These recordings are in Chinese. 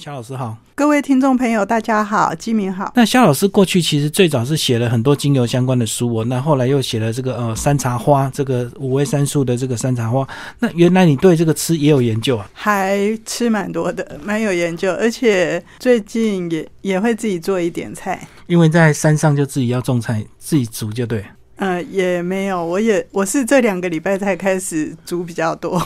肖老师好，各位听众朋友，大家好，基民好。那肖老师过去其实最早是写了很多精油相关的书哦，那后来又写了这个呃山茶花，这个五味三素的这个山茶花。那原来你对这个吃也有研究啊？还吃蛮多的，蛮有研究，而且最近也也会自己做一点菜。因为在山上就自己要种菜，自己煮就对。嗯，也没有，我也我是这两个礼拜才开始煮比较多。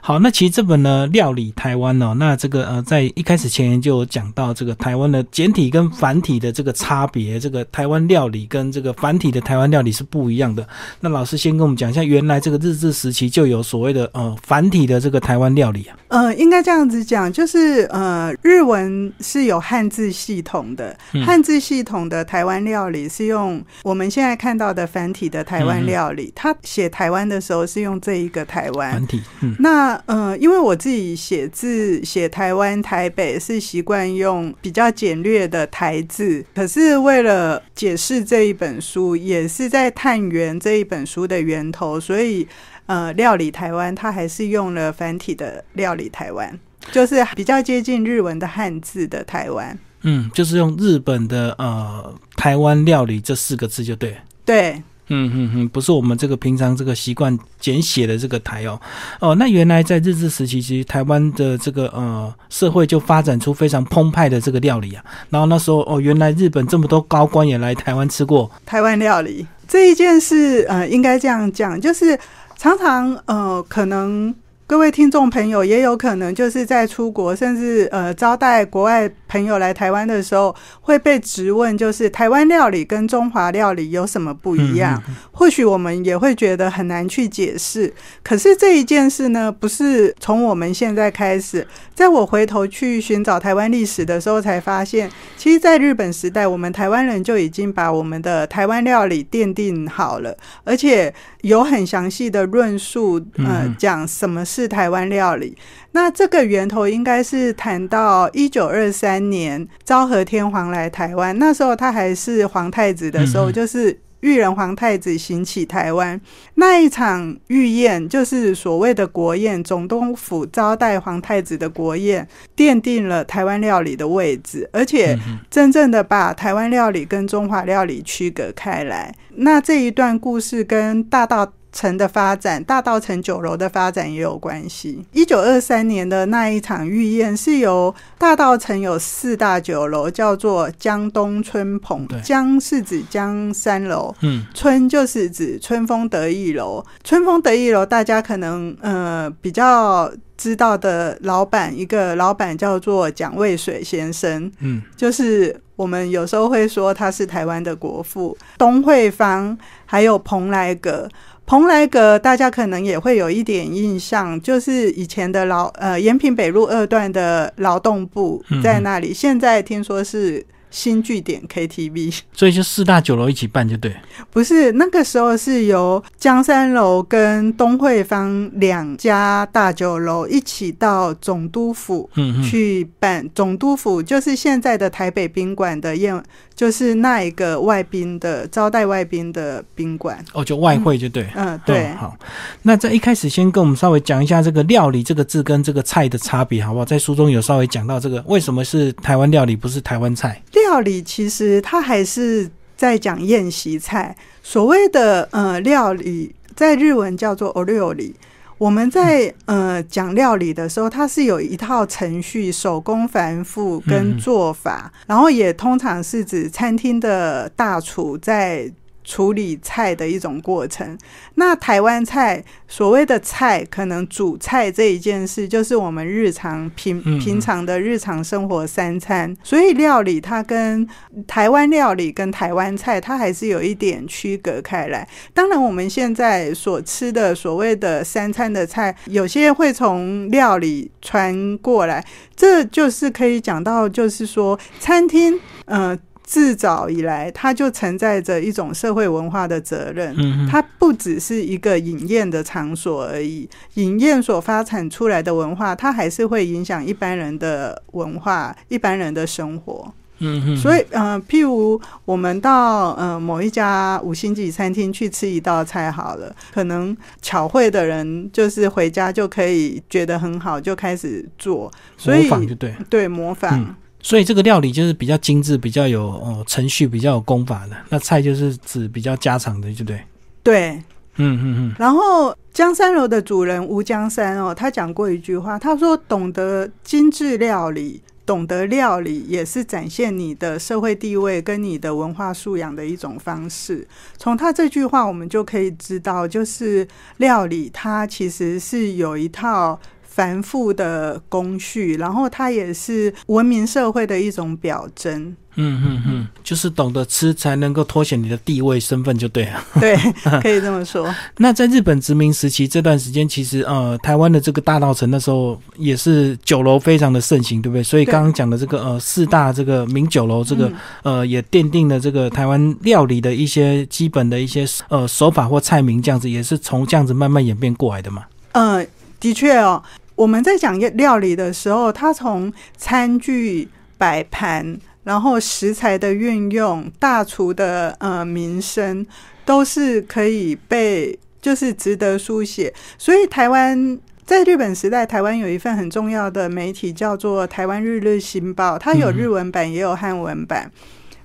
好，那其实这本呢，料理台湾哦，那这个呃，在一开始前就有讲到这个台湾的简体跟繁体的这个差别，这个台湾料理跟这个繁体的台湾料理是不一样的。那老师先跟我们讲一下，原来这个日治时期就有所谓的呃繁体的这个台湾料理啊。呃，应该这样子讲，就是呃，日文是有汉字系统的，汉字系统的台湾料理是用。我们现在看到的繁体的台湾料理，他写台湾的时候是用这一个台湾繁体。那呃，因为我自己写字写台湾台北是习惯用比较简略的台字，可是为了解释这一本书，也是在探源这一本书的源头，所以呃，料理台湾它还是用了繁体的料理台湾，就是比较接近日文的汉字的台湾。嗯，就是用日本的呃台湾料理这四个字就对。对，嗯嗯嗯，不是我们这个平常这个习惯简写的这个台哦。哦，那原来在日治时期，其实台湾的这个呃社会就发展出非常澎湃的这个料理啊。然后那时候哦，原来日本这么多高官也来台湾吃过台湾料理这一件事，呃，应该这样讲，就是常常呃可能。各位听众朋友，也有可能就是在出国，甚至呃招待国外朋友来台湾的时候，会被质问，就是台湾料理跟中华料理有什么不一样？或许我们也会觉得很难去解释。可是这一件事呢，不是从我们现在开始，在我回头去寻找台湾历史的时候，才发现，其实，在日本时代，我们台湾人就已经把我们的台湾料理奠定好了，而且有很详细的论述，呃，讲什么是。是台湾料理，那这个源头应该是谈到一九二三年昭和天皇来台湾，那时候他还是皇太子的时候，就是裕仁皇太子行起台湾那一场御宴，就是所谓的国宴，总督府招待皇太子的国宴，奠定了台湾料理的位置，而且真正的把台湾料理跟中华料理区隔开来。那这一段故事跟大道。城的发展，大道城酒楼的发展也有关系。一九二三年的那一场御宴，是由大道城有四大酒楼，叫做江东春蓬。江是指江山楼，嗯，春就是指春风得意楼。春风得意楼，大家可能呃比较知道的老板，一个老板叫做蒋渭水先生，嗯，就是我们有时候会说他是台湾的国父。东惠芳还有蓬莱阁。蓬莱阁，大家可能也会有一点印象，就是以前的劳呃延平北路二段的劳动部在那里，现在听说是。新据点 KTV，所以就四大酒楼一起办就对。不是那个时候是由江山楼跟东汇坊两家大酒楼一起到总督府去办。总督府就是现在的台北宾馆的宴，就是那一个外宾的招待外宾的宾馆。哦，就外汇就对。嗯，对。好，那在一开始先跟我们稍微讲一下这个料理这个字跟这个菜的差别，好不好？在书中有稍微讲到这个为什么是台湾料理，不是台湾菜。料理其实它还是在讲宴席菜，所谓的呃料理，在日文叫做 o 料理。我们在呃讲料理的时候，它是有一套程序，手工繁复跟做法，然后也通常是指餐厅的大厨在。处理菜的一种过程。那台湾菜所谓的菜，可能煮菜这一件事，就是我们日常平平常的日常生活三餐。所以料理它跟台湾料理跟台湾菜，它还是有一点区隔开来。当然，我们现在所吃的所谓的三餐的菜，有些会从料理传过来，这就是可以讲到，就是说餐厅，呃。自早以来，它就承载着一种社会文化的责任。它不只是一个饮宴的场所而已，饮宴所发展出来的文化，它还是会影响一般人的文化、一般人的生活。嗯嗯，所以，呃，譬如我们到呃某一家五星级餐厅去吃一道菜好了，可能巧会的人就是回家就可以觉得很好，就开始做，所以模仿就对。对模仿。嗯所以这个料理就是比较精致，比较有哦程序，比较有功法的。那菜就是指比较家常的，对不对。对，嗯嗯嗯，然后江山楼的主人吴江山哦，他讲过一句话，他说：“懂得精致料理，懂得料理，也是展现你的社会地位跟你的文化素养的一种方式。”从他这句话，我们就可以知道，就是料理它其实是有一套。繁复的工序，然后它也是文明社会的一种表征。嗯嗯嗯，就是懂得吃才能够凸显你的地位身份，就对了。对，可以这么说。那在日本殖民时期这段时间，其实呃，台湾的这个大稻城那时候也是酒楼非常的盛行，对不对？所以刚刚讲的这个呃四大这个名酒楼，这个呃也奠定了这个台湾料理的一些基本的一些呃手法或菜名，这样子也是从这样子慢慢演变过来的嘛。嗯，的确哦。我们在讲料理的时候，它从餐具摆盘，然后食材的运用，大厨的呃名声，都是可以被就是值得书写。所以台湾在日本时代，台湾有一份很重要的媒体叫做《台湾日日新报》，它有日文版也有汉文版。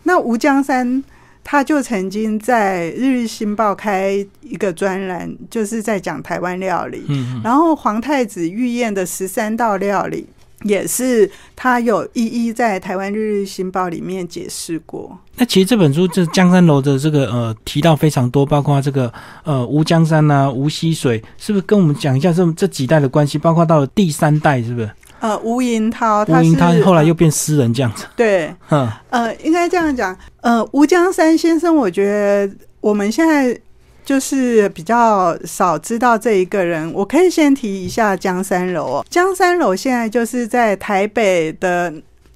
那吴江山。他就曾经在《日日新报》开一个专栏，就是在讲台湾料理。嗯，然后皇太子御宴的十三道料理，也是他有一一在台湾《日日新报》里面解释过。那其实这本书这江山楼的这个呃提到非常多，包括这个呃吴江山呐、吴溪水，是不是跟我们讲一下这这几代的关系？包括到了第三代，是不是？呃，吴银涛，吴银涛后来又变诗人这样子。对，嗯，呃，应该这样讲。呃，吴江山先生，我觉得我们现在就是比较少知道这一个人。我可以先提一下江山楼哦，江山楼现在就是在台北的。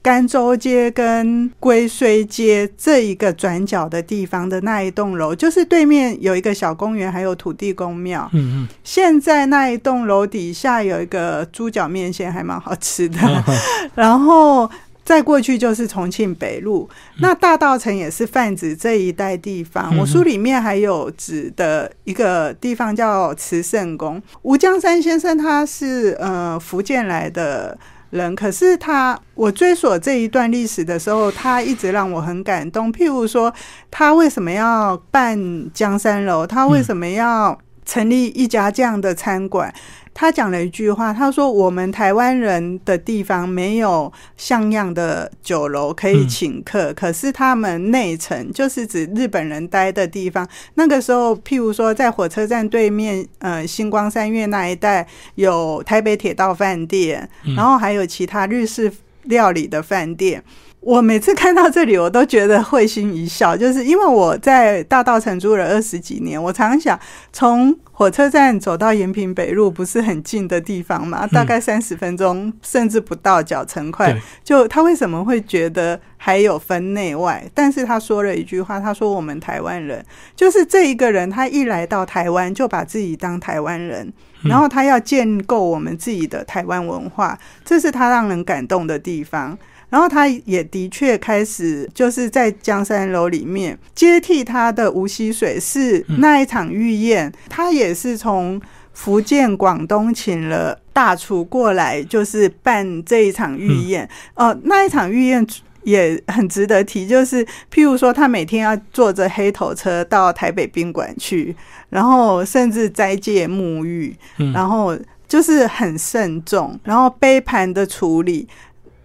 甘州街跟龟虽街这一个转角的地方的那一栋楼，就是对面有一个小公园，还有土地公庙。嗯嗯。现在那一栋楼底下有一个猪脚面线，还蛮好吃的。然后再过去就是重庆北路，那大道城也是泛指这一带地方。我书里面还有指的一个地方叫慈圣宫。吴江山先生他是呃福建来的。人，可是他，我追索这一段历史的时候，他一直让我很感动。譬如说，他为什么要办江山楼？他为什么要成立一家这样的餐馆？他讲了一句话，他说：“我们台湾人的地方没有像样的酒楼可以请客，可是他们内城就是指日本人待的地方。那个时候，譬如说在火车站对面，呃，星光三月那一带有台北铁道饭店，然后还有其他日式料理的饭店。我每次看到这里，我都觉得会心一笑，就是因为我在大道城住了二十几年，我常想从。火车站走到延平北路不是很近的地方嘛？大概三十分钟，甚至不到脚程快。就他为什么会觉得还有分内外？但是他说了一句话，他说：“我们台湾人就是这一个人，他一来到台湾就把自己当台湾人，然后他要建构我们自己的台湾文化，这是他让人感动的地方。”然后他也的确开始就是在江山楼里面接替他的吴溪水是那一场御宴，他也是从福建、广东请了大厨过来，就是办这一场御宴。哦，那一场御宴也很值得提，就是譬如说他每天要坐着黑头车到台北宾馆去，然后甚至斋戒沐浴，然后就是很慎重，然后杯盘的处理，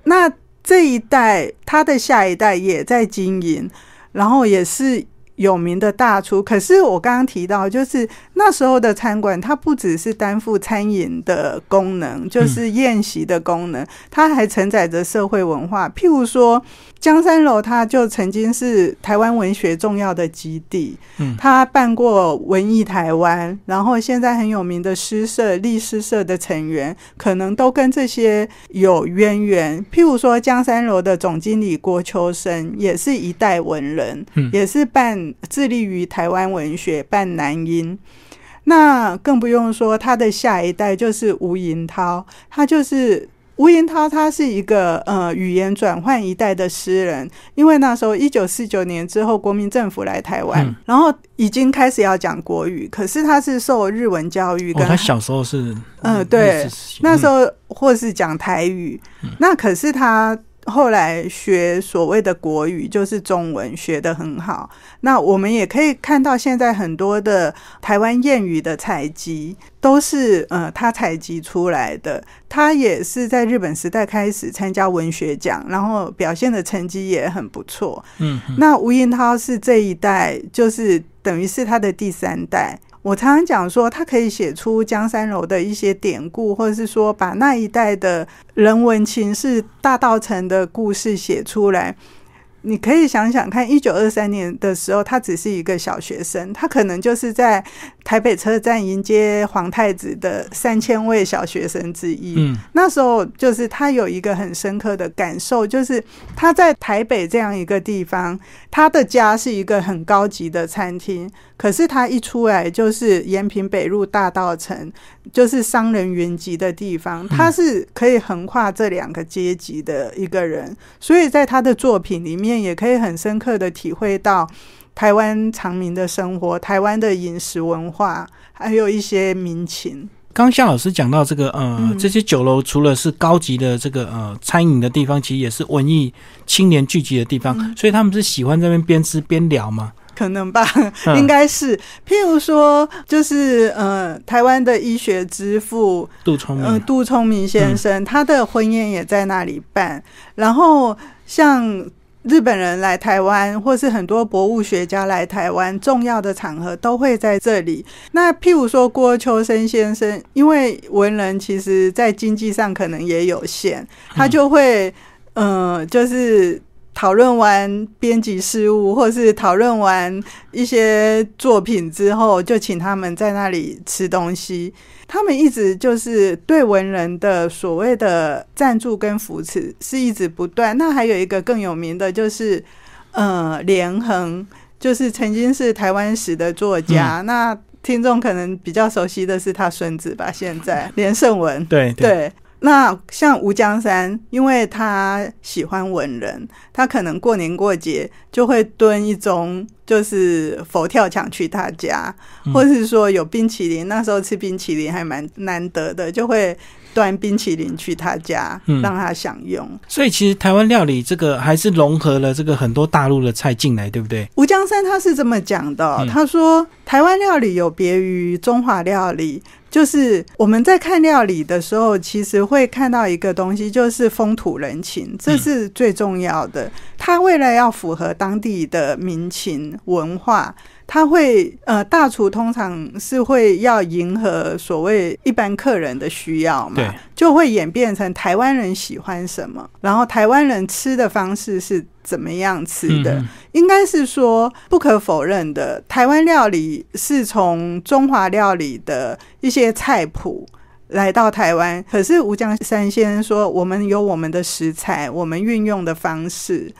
那。这一代，他的下一代也在经营，然后也是有名的大厨。可是我刚刚提到，就是那时候的餐馆，它不只是担负餐饮的功能，就是宴席的功能，它还承载着社会文化。譬如说。江山楼，它就曾经是台湾文学重要的基地。嗯，他办过文艺台湾，然后现在很有名的诗社、立诗社的成员，可能都跟这些有渊源。譬如说，江山楼的总经理郭秋生，也是一代文人，也是办致力于台湾文学，办南音。那更不用说他的下一代就是吴银涛，他就是。吴银涛他是一个呃语言转换一代的诗人，因为那时候一九四九年之后，国民政府来台湾，嗯然后已经开始要讲国语，可是他是受日文教育哦，跟、他小时候是嗯对那时嗯候或是讲台语，那可是他后来学所谓的国语，就是中文学得很好。那我们也可以看到，现在很多的台湾谚语的采集都是呃他采集出来的。他也是在日本时代开始参加文学奖，然后表现的成绩也很不错。嗯嗯那吴英涛是这一代，就是等于是他的第三代。我常常讲说，他可以写出江山楼的一些典故，或者是说把那一代的人文情事、大道城的故事写出来。你可以想想看，一九二三年的时候，他只是一个小学生，他可能就是在台北车站迎接皇太子的三千位小学生之一。嗯那时候就是他有一个很深刻的感受，就是他在台北这样一个地方，他的家是一个很高级的餐厅，可是他一出来就是延平北路大道城，就是商人云集的地方，他是可以横跨这两个阶级的一个人，所以在他的作品里面也可以很深刻的体会到。台湾长民的生活，台湾的饮食文化，还有一些民情。刚刚夏老师讲到这个呃，嗯这些酒楼除了是高级的这个呃餐饮的地方，其实也是文艺青年聚集的地方，嗯所以他们是喜欢在那边边吃边聊嘛。可能吧，嗯应该是。譬如说，就是呃，台湾的医学之父，杜聪明，呃，杜聪明先生，他的婚宴也在那里办。然后像日本人来台湾，或是很多博物学家来台湾，重要的场合都会在这里。那譬如说郭秋生先生，因为文人其实在经济上可能也有限，他就会呃，就是。讨论完编辑事务，或是讨论完一些作品之后，就请他们在那里吃东西。他们一直就是对文人的所谓的赞助跟扶持是一直不断。那还有一个更有名的就是，呃，连横，就是曾经是台湾史的作家。那听众可能比较熟悉的是他孙子吧，现在连胜文。对对，那像吴江山，因为他喜欢文人，他可能过年过节就会蹲一盅，就是佛跳墙去他家，或是说有冰淇淋，那时候吃冰淇淋还蛮难得的，就会端冰淇淋去他家，嗯让他享用。所以其实台湾料理这个还是融合了这个很多大陆的菜进来，对不对？吴江山他是这么讲的哦、嗯他说台湾料理有别于中华料理。就是我们在看料理的时候，其实会看到一个东西，就是风土人情，这是最重要的。他为了要符合当地的民情文化，他会呃，大厨通常是会要迎合所谓一般客人的需要嘛，就会演变成台湾人喜欢什么，然后台湾人吃的方式是怎么样吃的。嗯应该是说不可否认的，台湾料理是从中华料理的一些菜谱。来到台湾，可是吴江山先生说，我们有我们的食材，我们运用的方式。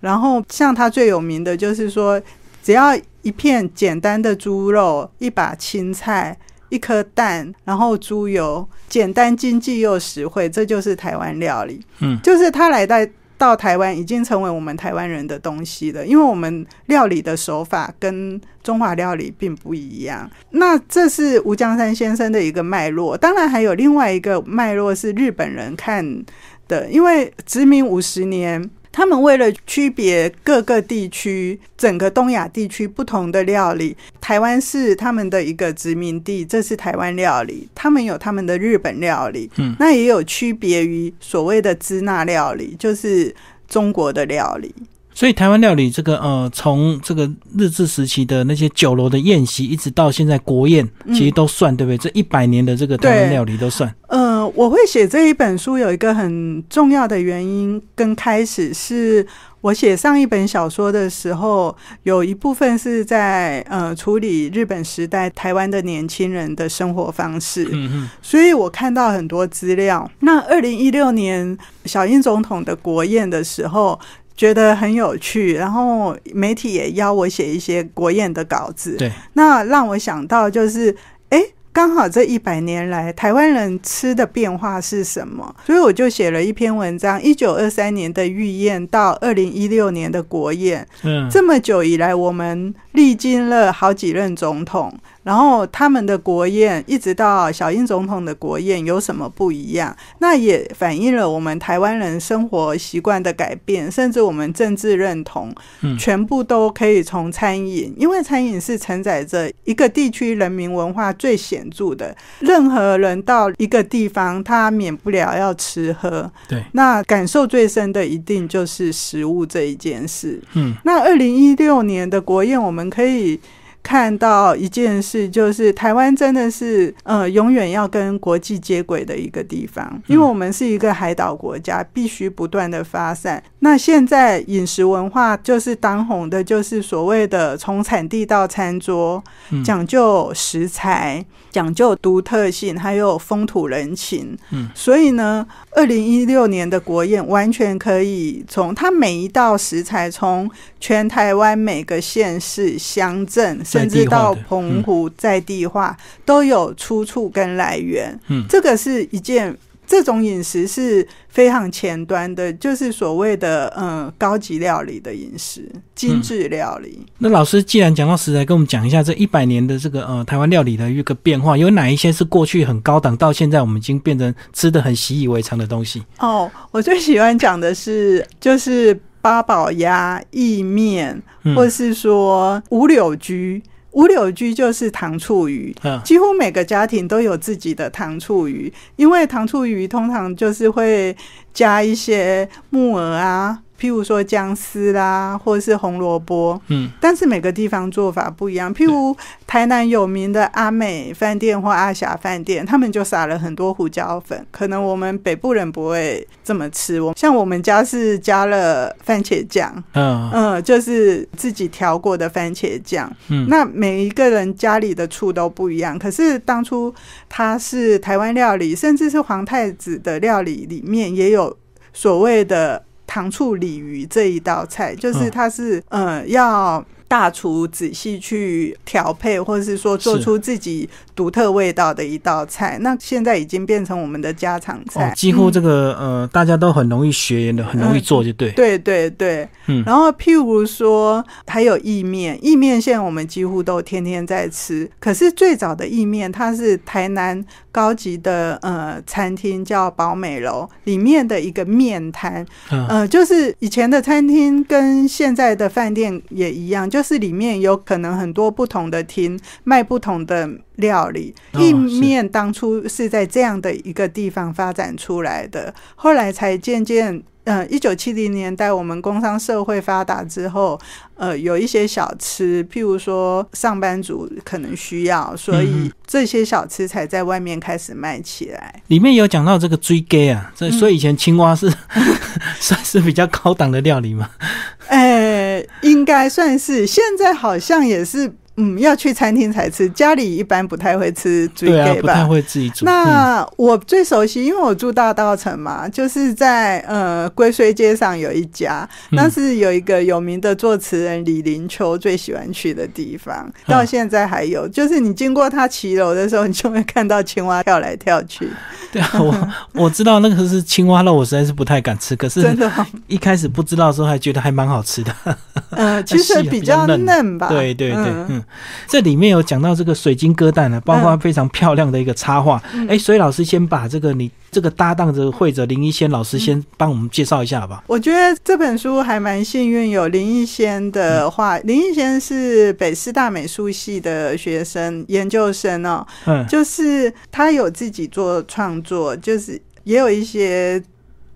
然后，像他最有名的就是说，只要一片简单的猪肉，一把青菜，一颗蛋，然后猪油，简单经济又实惠，这就是台湾料理。嗯就是他来到到台湾，已经成为我们台湾人的东西了。因为我们料理的手法跟中华料理并不一样。那这是吴江山先生的一个脉络，当然还有另外一个脉络是日本人看的，因为殖民五十年。他们为了区别各个地区、整个东亚地区不同的料理，台湾是他们的一个殖民地，这是台湾料理；他们有他们的日本料理，嗯那也有区别于所谓的支那料理，就是中国的料理。所以台湾料理这个呃，从这个日治时期的那些酒楼的宴席，一直到现在国宴，嗯其实都算，对不对？这一百年的这个台湾料理都算。呃，我会写这一本书有一个很重要的原因跟开始，是我写上一本小说的时候，有一部分是在呃处理日本时代台湾的年轻人的生活方式。嗯嗯所以我看到很多资料。那二零一六年小英总统的国宴的时候，觉得很有趣，然后媒体也邀我写一些国宴的稿子。对，那让我想到就是，哎，刚好这一百年来台湾人吃的变化是什么？所以我就写了一篇文章：一九二三年的御宴到二零一六年的国宴，嗯，这么久以来，我们历经了好几任总统。然后他们的国宴一直到小英总统的国宴有什么不一样？那也反映了我们台湾人生活习惯的改变，甚至我们政治认同，全部都可以从餐饮，因为餐饮是承载着一个地区人民文化最显著的。任何人到一个地方，他免不了要吃喝，对，那感受最深的一定就是食物这一件事。嗯，那二零一六年的国宴，我们可以。看到一件事，就是台湾真的是呃，永远要跟国际接轨的一个地方，因为我们是一个海岛国家，必须不断的发散。那现在饮食文化就是当红的，就是所谓的从产地到餐桌，讲究食材，讲究独特性，还有风土人情。嗯，所以呢，二零一六年的国宴完全可以从它每一道食材，从全台湾每个县市乡镇。甚至到澎湖在地化都有出处跟来源，嗯，这个是一件这种饮食是非常前端的，就是所谓的嗯高级料理的饮食，精致料理。那老师既然讲到食材，跟我们讲一下这一百年的这个呃台湾料理的一个变化，有哪一些是过去很高档，到现在我们已经变成吃的很习以为常的东西？哦，我最喜欢讲的是就是。八宝鸭、意面，或是说五柳居，五柳居就是糖醋鱼。几乎每个家庭都有自己的糖醋鱼，因为糖醋鱼通常就是会加一些木耳啊。譬如说姜丝啦，或者是红萝卜，嗯，但是每个地方做法不一样。譬如台南有名的阿美饭店或阿霞饭店，他们就撒了很多胡椒粉，可能我们北部人不会这么吃。我像我们家是加了番茄酱，嗯嗯，就是自己调过的番茄酱。嗯，那每一个人家里的醋都不一样。可是当初它是台湾料理，甚至是皇太子的料理里面也有所谓的。糖醋鲤鱼这一道菜，就是它是呃要。大厨仔细去调配，或者是说做出自己独特味道的一道菜，那现在已经变成我们的家常菜。几乎这个呃，大家都很容易学的，很容易做，就对。对对对，嗯。然后譬如说还有意面，意面现在我们几乎都天天在吃。可是最早的意面，它是台南高级的呃餐厅叫宝美楼里面的一个面摊，呃，就是以前的餐厅跟现在的饭店也一样，就。就是里面有可能很多不同的厅卖不同的料理，意面当初是在这样的一个地方发展出来的，后来才渐渐。嗯，一九七零年代，我们工商社会发达之后，呃，有一些小吃，譬如说上班族可能需要，所以这些小吃才在外面开始卖起来。里面有讲到这个追鸡啊，这所以以前青蛙是 算是比较高档的料理吗？应该算是，现在好像也是。嗯，要去餐厅才吃，家里一般不太会吃猪对啊，不太会自己煮。那我最熟悉，因为我住大道城嘛，就是在呃龟虽街上有一家，那是有一个有名的作词人李林秋最喜欢去的地方，到现在还有。就是你经过他骑楼的时候，你就会看到青蛙跳来跳去。对啊，我我知道那个是青蛙肉，我实在是不太敢吃。可是真的，一开始不知道的时候还觉得还蛮好吃的。呃，其实比较嫩吧。对对对，嗯。这里面有讲到这个水晶歌蛋呢，包括非常漂亮的一个插画。哎，所以老师先把这个你这个搭档的会者林一仙老师先帮我们介绍一下吧。我觉得这本书还蛮幸运，有林一仙的画。林一仙是北师大美术系的学生研究生哦，嗯，就是他有自己做创作，就是也有一些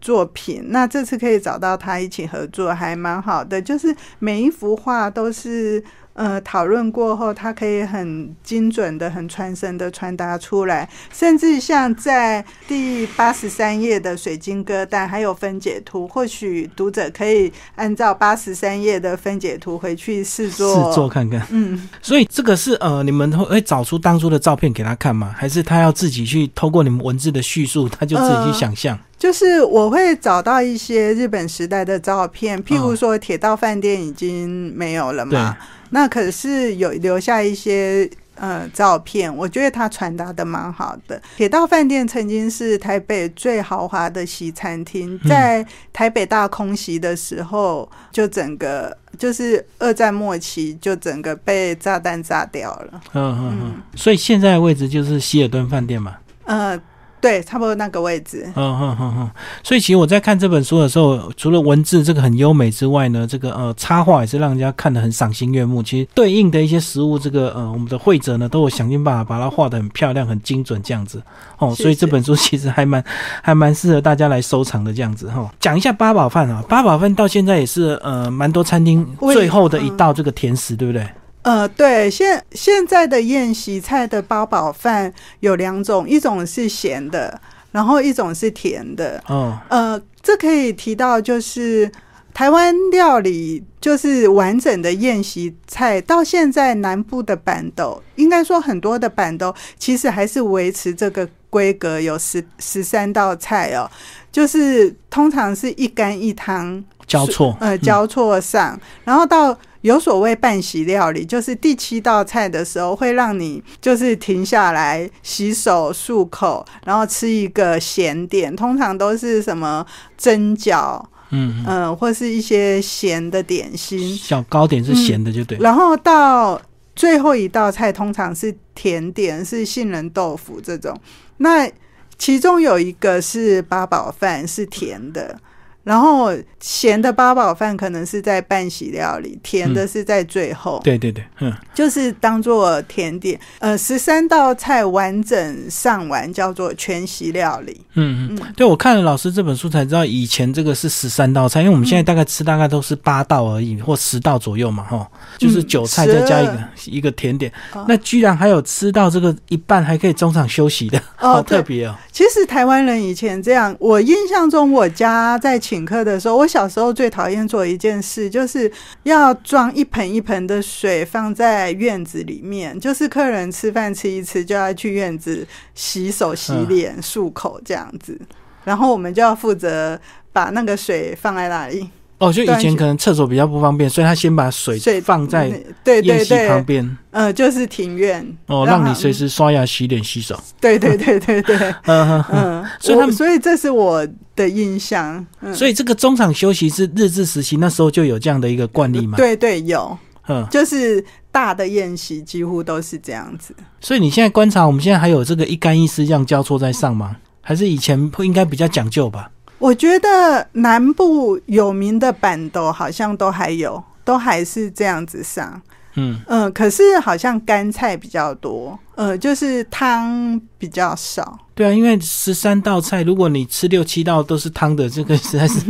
作品。那这次可以找到他一起合作，还蛮好的。就是每一幅画都是。呃，讨论过后，他可以很精准的、很传神的传达出来，甚至像在第八十三页的水晶歌单还有分解图，或许读者可以按照八十三页的分解图回去试做试做看看。嗯，所以这个是呃，你们会会找出当初的照片给他看吗？还是他要自己去透过你们文字的叙述，他就自己去想象？就是我会找到一些日本时代的照片，譬如说铁道饭店已经没有了嘛。那可是有留下一些呃照片，我觉得他传达的蛮好的。铁道饭店曾经是台北最豪华的西餐厅，在台北大空袭的时候，就整个就是二战末期，就整个被炸弹炸掉了。嗯嗯嗯，所以现在的位置就是希尔顿饭店嘛。呃。对，差不多那个位置。嗯嗯嗯嗯，所以其实我在看这本书的时候，除了文字这个很优美之外呢，这个呃插画也是让人家看得很赏心悦目。其实对应的一些食物，这个呃我们的会者呢都有想尽办法把它画得很漂亮、很精准这样子。哦，所以这本书其实还蛮还蛮适合大家来收藏的这样子哈。讲一下八宝饭啊，八宝饭到现在也是呃蛮多餐厅最后的一道这个甜食，对不对？呃，对，现现在的宴席菜的八宝饭有两种，一种是咸的，然后一种是甜的。哦，呃，这可以提到就是台湾料理，就是完整的宴席菜，到现在南部的板豆，应该说很多的板豆其实还是维持这个规格，有十十三道菜哦，就是通常是一干一汤交错，呃，交错上，然后到。有所谓半席料理，就是第七道菜的时候会让你就是停下来洗手漱口，然后吃一个咸点，通常都是什么蒸饺，嗯嗯，或是一些咸的点心。小糕点是咸的就对。然后到最后一道菜通常是甜点，是杏仁豆腐这种。那其中有一个是八宝饭，是甜的。然后咸的八宝饭可能是在半席料理，甜的是在最后。对对对，嗯，就是当做甜点。呃，十三道菜完整上完叫做全席料理。嗯嗯，对我看了老师这本书才知道，以前这个是十三道菜，因为我们现在大概吃大概都是八道而已，或十道左右嘛，哈，就是韭菜再加一个一个甜点。那居然还有吃到这个一半还可以中场休息的，好特别哦。其实台湾人以前这样，我印象中我家在。请客的时候，我小时候最讨厌做一件事，就是要装一盆一盆的水放在院子里面，就是客人吃饭吃一吃就要去院子洗手、洗脸、漱口这样子，然后我们就要负责把那个水放在那里。哦，就以前可能厕所比较不方便，所以他先把水水放在对对对旁边，呃，就是庭院哦，让你随时刷牙、洗脸、洗手。对对对对对，嗯 嗯，所以他们所以这是我的印象。所以这个中场休息是日治时期那时候就有这样的一个惯例吗？对对有，嗯，就是大的宴席几乎都是这样子。所以你现在观察，我们现在还有这个一干一湿这样交错在上吗？还是以前应该比较讲究吧？我觉得南部有名的板豆好像都还有，都还是这样子上。嗯嗯，可是好像干菜比较多，呃，就是汤比较少。对啊，因为十三道菜，如果你吃六七道都是汤的，这个实在是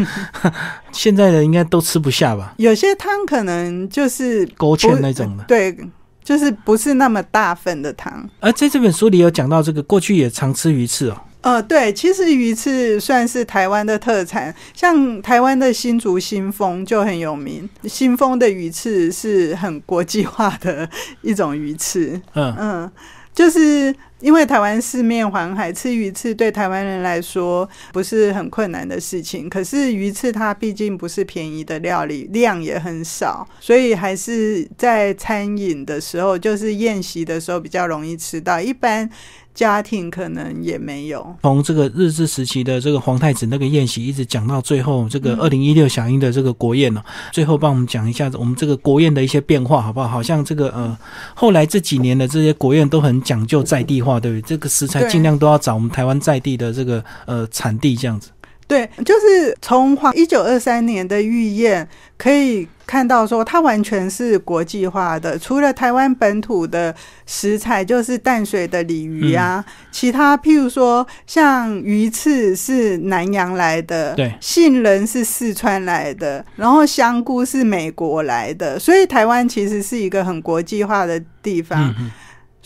现在的应该都吃不下吧？有些汤可能就是勾芡那种的，对，就是不是那么大份的汤。而在这本书里有讲到，这个过去也常吃鱼翅哦。呃，对，其实鱼翅算是台湾的特产，像台湾的新竹新丰就很有名。新丰的鱼翅是很国际化的一种鱼翅，嗯嗯，就是因为台湾四面环海，吃鱼翅对台湾人来说不是很困难的事情。可是鱼翅它毕竟不是便宜的料理，量也很少，所以还是在餐饮的时候，就是宴席的时候比较容易吃到。一般。家庭可能也没有。从这个日治时期的这个皇太子那个宴席，一直讲到最后这个二零一六小英的这个国宴呢，最后帮我们讲一下我们这个国宴的一些变化，好不好？好像这个呃，后来这几年的这些国宴都很讲究在地化，对不对？这个食材尽量都要找我们台湾在地的这个呃产地这样子。对，就是从黄一九二三年的御宴可以看到，说它完全是国际化的。除了台湾本土的食材，就是淡水的鲤鱼啊，其他譬如说像鱼翅是南洋来的，对，杏仁是四川来的，然后香菇是美国来的，所以台湾其实是一个很国际化的地方。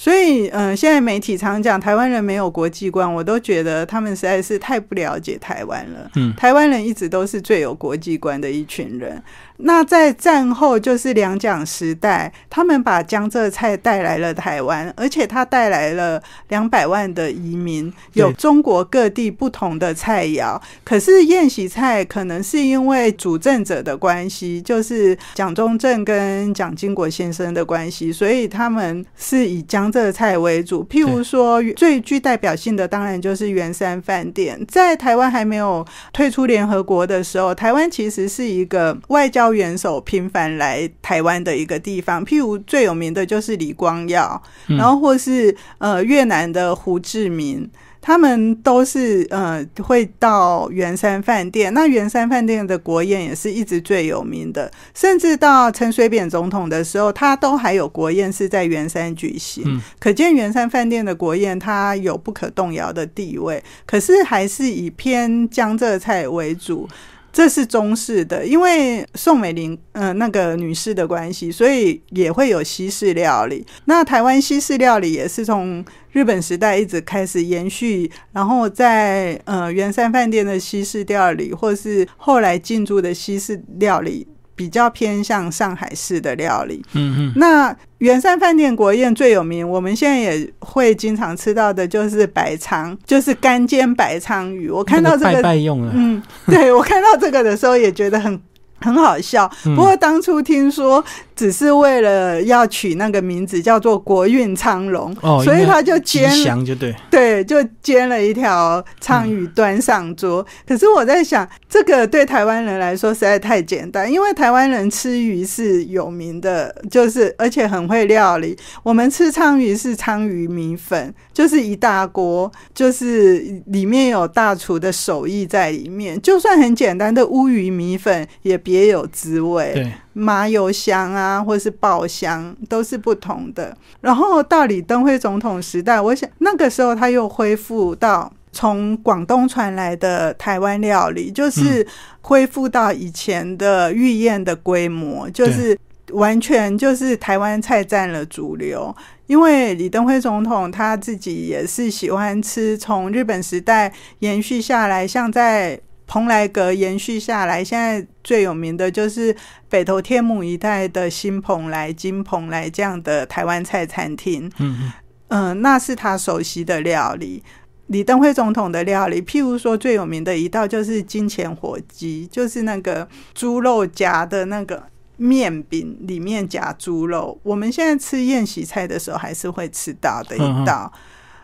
所以，嗯，现在媒体常讲台湾人没有国际观，我都觉得他们实在是太不了解台湾了。嗯，台湾人一直都是最有国际观的一群人。那在战后就是两蒋时代，他们把江浙菜带来了台湾，而且他带来了两百万的移民，有中国各地不同的菜肴。可是宴席菜可能是因为主政者的关系，就是蒋中正跟蒋经国先生的关系，所以他们是以江浙菜为主。譬如说，最具代表性的当然就是圆山饭店，在台湾还没有退出联合国的时候，台湾其实是一个外交元首频繁来台湾的一个地方。譬如最有名的就是李光耀，然后或是呃越南的胡志明。他们都是呃会到圆山饭店，那圆山饭店的国宴也是一直最有名的，甚至到陈水扁总统的时候，他都还有国宴是在圆山举行。可见圆山饭店的国宴它有不可动摇的地位，可是还是以偏江浙菜为主。这是中式的，因为宋美龄嗯那个女士的关系，所以也会有西式料理。那台湾西式料理也是从日本时代一直开始延续，然后在呃圆山饭店的西式料理，或是后来进驻的西式料理。比较偏向上海式的料理。嗯嗯，那圆山饭店国宴最有名，我们现在也会经常吃到的，就是白鲳，就是干煎白鲳鱼。我看到这个，拜拜用了。嗯，对我看到这个的时候也觉得很。很好笑，不过当初听说只是为了要取那个名字叫做国运昌隆，所以他就煎就对对，就煎了一条鲳鱼端上桌。可是我在想，这个对台湾人来说实在太简单，因为台湾人吃鱼是有名的，就是而且很会料理。我们吃鲳鱼是鲳鱼米粉，就是一大锅，就是里面有大厨的手艺在里面。就算很简单的乌鱼米粉也。别有滋味，麻油香啊，或者是爆香，都是不同的。然后到李登辉总统时代，我想那个时候他又恢复到从广东传来的台湾料理，就是恢复到以前的御宴的规模，就是完全就是台湾菜占了主流。因为李登辉总统他自己也是喜欢吃从日本时代延续下来，像在。蓬莱阁延续下来，现在最有名的就是北投天母一带的新蓬莱、金蓬莱这样的台湾菜餐厅。嗯嗯，那是他熟悉的料理。李登辉总统的料理，譬如说最有名的一道就是金钱火鸡，就是那个猪肉夹的那个面饼，里面夹猪肉。我们现在吃宴席菜的时候，还是会吃到的一道。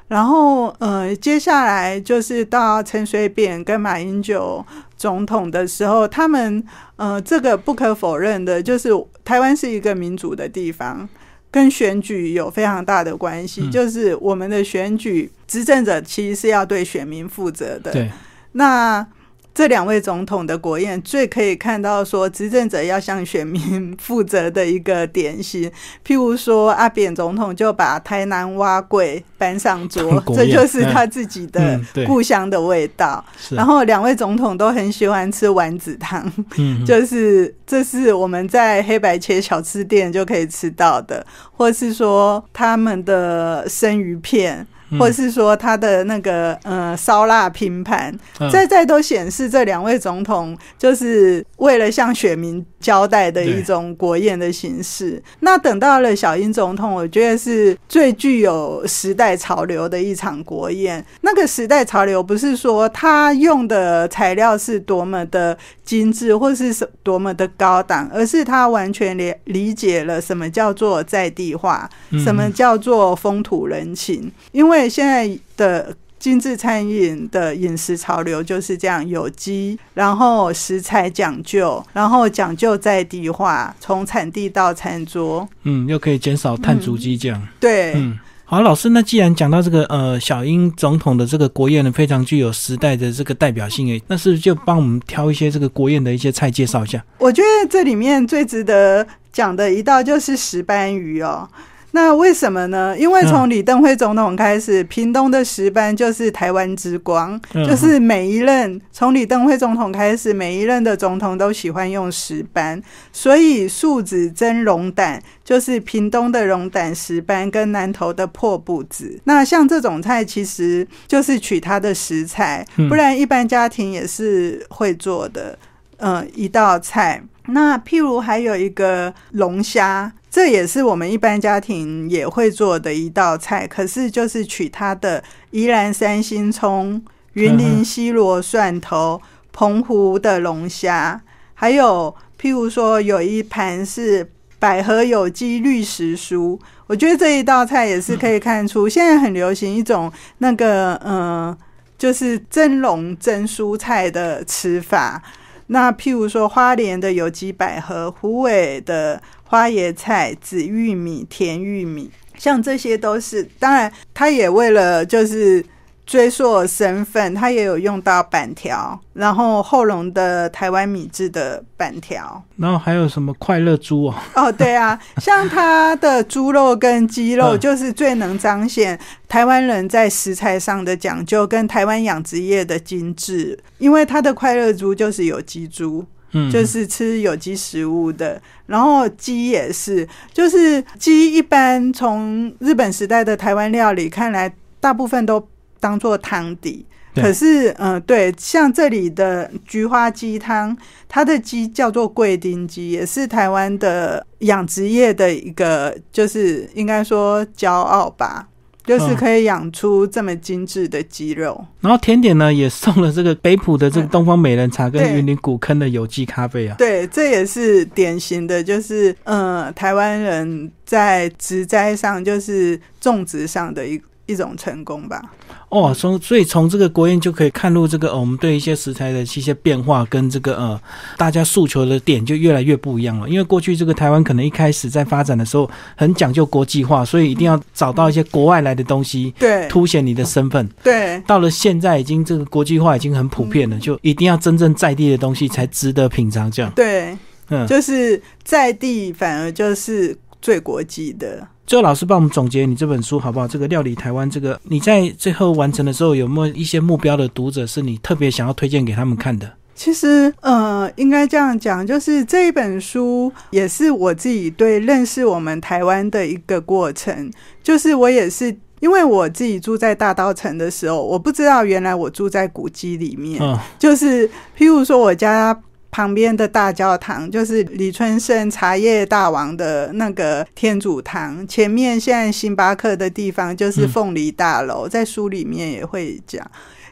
然后，呃，接下来就是到陈水扁跟马英九总统的时候，他们，呃，这个不可否认的，就是台湾是一个民主的地方，跟选举有非常大的关系。就是我们的选举，执政者其实是要对选民负责的。对，那。这两位总统的国宴最可以看到说执政者要向选民负责的一个典型，譬如说阿扁总统就把台南蛙柜搬上桌，这就是他自己的故乡的味道。然后两位总统都很喜欢吃丸子汤，就是这是我们在黑白切小吃店就可以吃到的，或是说他们的生鱼片。或者是说他的那个呃烧腊拼盘，在在都显示这两位总统就是为了向选民交代的一种国宴的形式。那等到了小英总统，我觉得是最具有时代潮流的一场国宴。那个时代潮流不是说他用的材料是多么的精致，或是多么的高档，而是他完全理理解了什么叫做在地化，什么叫做风土人情，因为。现在的精致餐饮的饮食潮流就是这样，有机，然后食材讲究，然后讲究在地化，从产地到餐桌，嗯，又可以减少碳足迹，这样。对，嗯，好，老师，那既然讲到这个呃小英总统的这个国宴呢，非常具有时代的这个代表性诶，那是不是就帮我们挑一些这个国宴的一些菜介绍一下？我觉得这里面最值得讲的一道就是石斑鱼哦。那为什么呢？因为从李登辉总统开始，屏东的石斑就是台湾之光，就是每一任从李登辉总统开始，每一任的总统都喜欢用石斑，所以素子蒸龙胆就是屏东的龙胆石斑跟南投的破布子。那像这种菜，其实就是取它的食材，不然一般家庭也是会做的。嗯，一道菜。那譬如还有一个龙虾，这也是我们一般家庭也会做的一道菜，可是就是取它的宜兰三星葱、云林西螺蒜头、澎湖的龙虾，还有譬如说有一盘是百合有机绿食蔬，我觉得这一道菜也是可以看出现在很流行一种那个嗯，就是蒸笼蒸蔬菜的吃法。那譬如说花莲的有机百合，虎尾的花椰菜、紫玉米、甜玉米，像这些都是。当然，他也为了就是追溯身份，他也有用到板条，然后后龙的台湾米制的板条，然后还有什么快乐猪哦？哦，对啊，像它的猪肉跟鸡肉，就是最能彰显台湾人在食材上的讲究，跟台湾养殖业的精致。因为它的快乐猪就是有机猪，嗯，就是吃有机食物的。然后鸡也是，就是鸡一般从日本时代的台湾料理看来，大部分都当做汤底。可是，嗯，对，像这里的菊花鸡汤，它的鸡叫做贵丁鸡，也是台湾的养殖业的一个，就是应该说骄傲吧，就是可以养出这么精致的鸡肉。然后甜点呢，也送了这个北浦的这个东方美人茶跟云林古坑的有机咖啡啊。对，这也是典型的，就是嗯，台湾人在植栽上，就是种植上的一一种成功吧。哦，从所以从这个国宴就可以看入这个，我们对一些食材的一些变化跟这个呃，大家诉求的点就越来越不一样了。因为过去这个台湾可能一开始在发展的时候很讲究国际化，所以一定要找到一些国外来的东西，对，凸显你的身份。对，到了现在已经这个国际化已经很普遍了，就一定要真正在地的东西才值得品尝。这样，对，嗯，就是在地反而就是最国际的。最后，老师帮我们总结你这本书好不好？这个料理台湾，这个你在最后完成的时候，有没有一些目标的读者是你特别想要推荐给他们看的？其实，呃，应该这样讲，就是这一本书也是我自己对认识我们台湾的一个过程。就是我也是因为我自己住在大稻城的时候，我不知道原来我住在古迹里面。嗯就是譬如说我家。旁边的大教堂就是李春盛茶叶大王的那个天主堂，前面现在星巴克的地方就是凤梨大楼，在书里面也会讲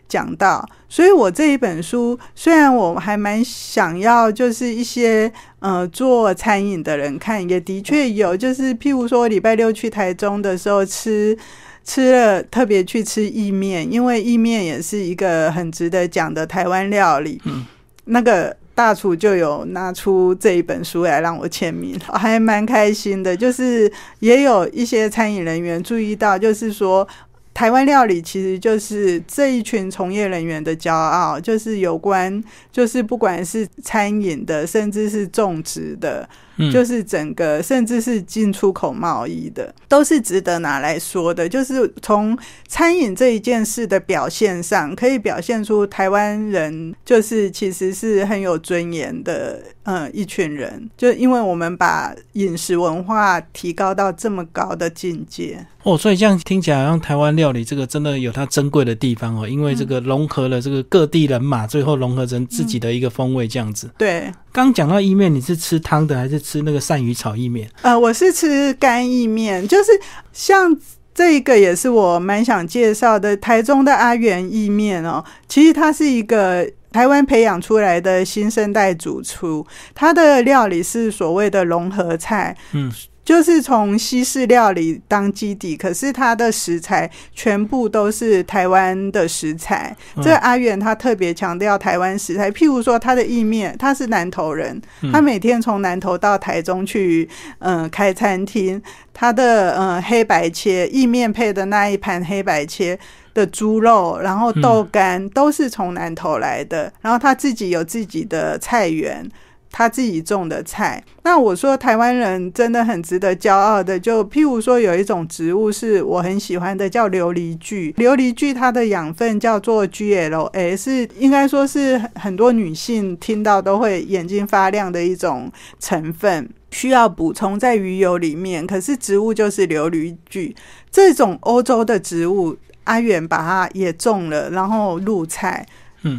讲到。所以我这一本书虽然我还蛮想要，就是一些呃做餐饮的人看，也的确有，就是譬如说礼拜六去台中的时候吃吃了，特别去吃意面，因为意面也是一个很值得讲的台湾料理。嗯，那个。大厨就有拿出这一本书来让我签名，还蛮开心的。就是也有一些餐饮人员注意到，就是说台湾料理其实就是这一群从业人员的骄傲，就是有关，就是不管是餐饮的，甚至是种植的。就是整个，甚至是进出口贸易的，都是值得拿来说的。就是从餐饮这一件事的表现上，可以表现出台湾人就是其实是很有尊严的，嗯，一群人。就因为我们把饮食文化提高到这么高的境界哦，所以这样听起来，像台湾料理这个真的有它珍贵的地方哦，因为这个融合了这个各地人马，最后融合成自己的一个风味，这样子。对。刚讲到意面，你是吃汤的还是吃那个鳝鱼炒意面？呃，我是吃干意面，就是像这一个也是我蛮想介绍的台中的阿元意面哦。其实它是一个台湾培养出来的新生代主厨，他的料理是所谓的融合菜，嗯。就是从西式料理当基底，可是它的食材全部都是台湾的食材。这个阿远他特别强调台湾食材，譬如说他的意面，他是南投人，他每天从南投到台中去，嗯，开餐厅。他的嗯黑白切意面配的那一盘黑白切的猪肉，然后豆干都是从南投来的，然后他自己有自己的菜园。他自己种的菜，那我说台湾人真的很值得骄傲的，就譬如说有一种植物是我很喜欢的，叫琉璃苣。琉璃苣它的养分叫做 GLA，是应该说是很多女性听到都会眼睛发亮的一种成分，需要补充在鱼油里面。可是植物就是琉璃苣这种欧洲的植物，阿远把它也种了，然后入菜。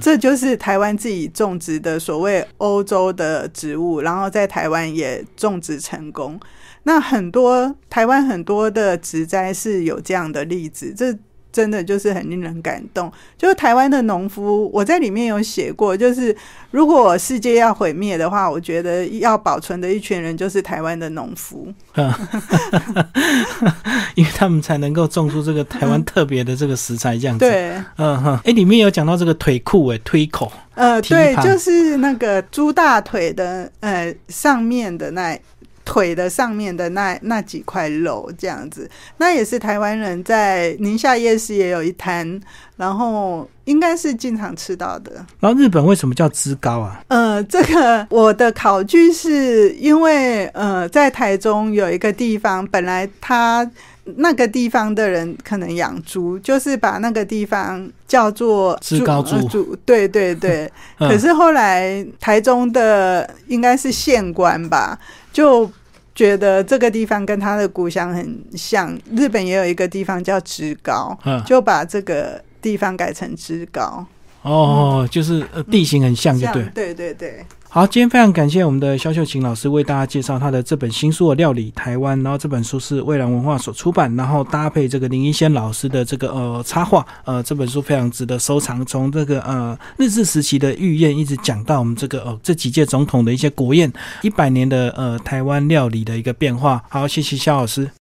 这就是台湾自己种植的所谓欧洲的植物，然后在台湾也种植成功。那很多台湾很多的植栽是有这样的例子，这真的就是很令人感动。就是台湾的农夫，我在里面有写过，就是如果世界要毁灭的话，我觉得要保存的一群人就是台湾的农夫。因为他们才能够种出这个台湾特别的这个食材，这样子。，对，嗯哼，哎，里面有讲到这个腿裤，哎，推口，呃，蹄对，就是那个猪大腿的呃上面的那腿的上面的那那几块肉这样子，那也是台湾人在宁夏夜市也有一摊，然后应该是经常吃到的。然后日本为什么叫芝高啊？呃，这个我的考据是因为呃，在台中有一个地方，本来他那个地方的人可能养猪，就是把那个地方叫做芝高猪呃猪，对对对。嗯可是后来台中的应该是县官吧，就觉得这个地方跟他的故乡很像。日本也有一个地方叫职高，嗯，就把这个地方改成职高，哦，就是呃地形很像，就对。对对对。好，今天非常感谢我们的肖秀琴老师为大家介绍他的这本新书的料理台湾，然后这本书是蔚蓝文化所出版，然后搭配这个林一仙老师的这个呃插画，呃这本书非常值得收藏。从这个呃日治时期的御宴，一直讲到我们这个呃这几届总统的一些国宴，一百年的呃台湾料理的一个变化。好，谢谢肖老师。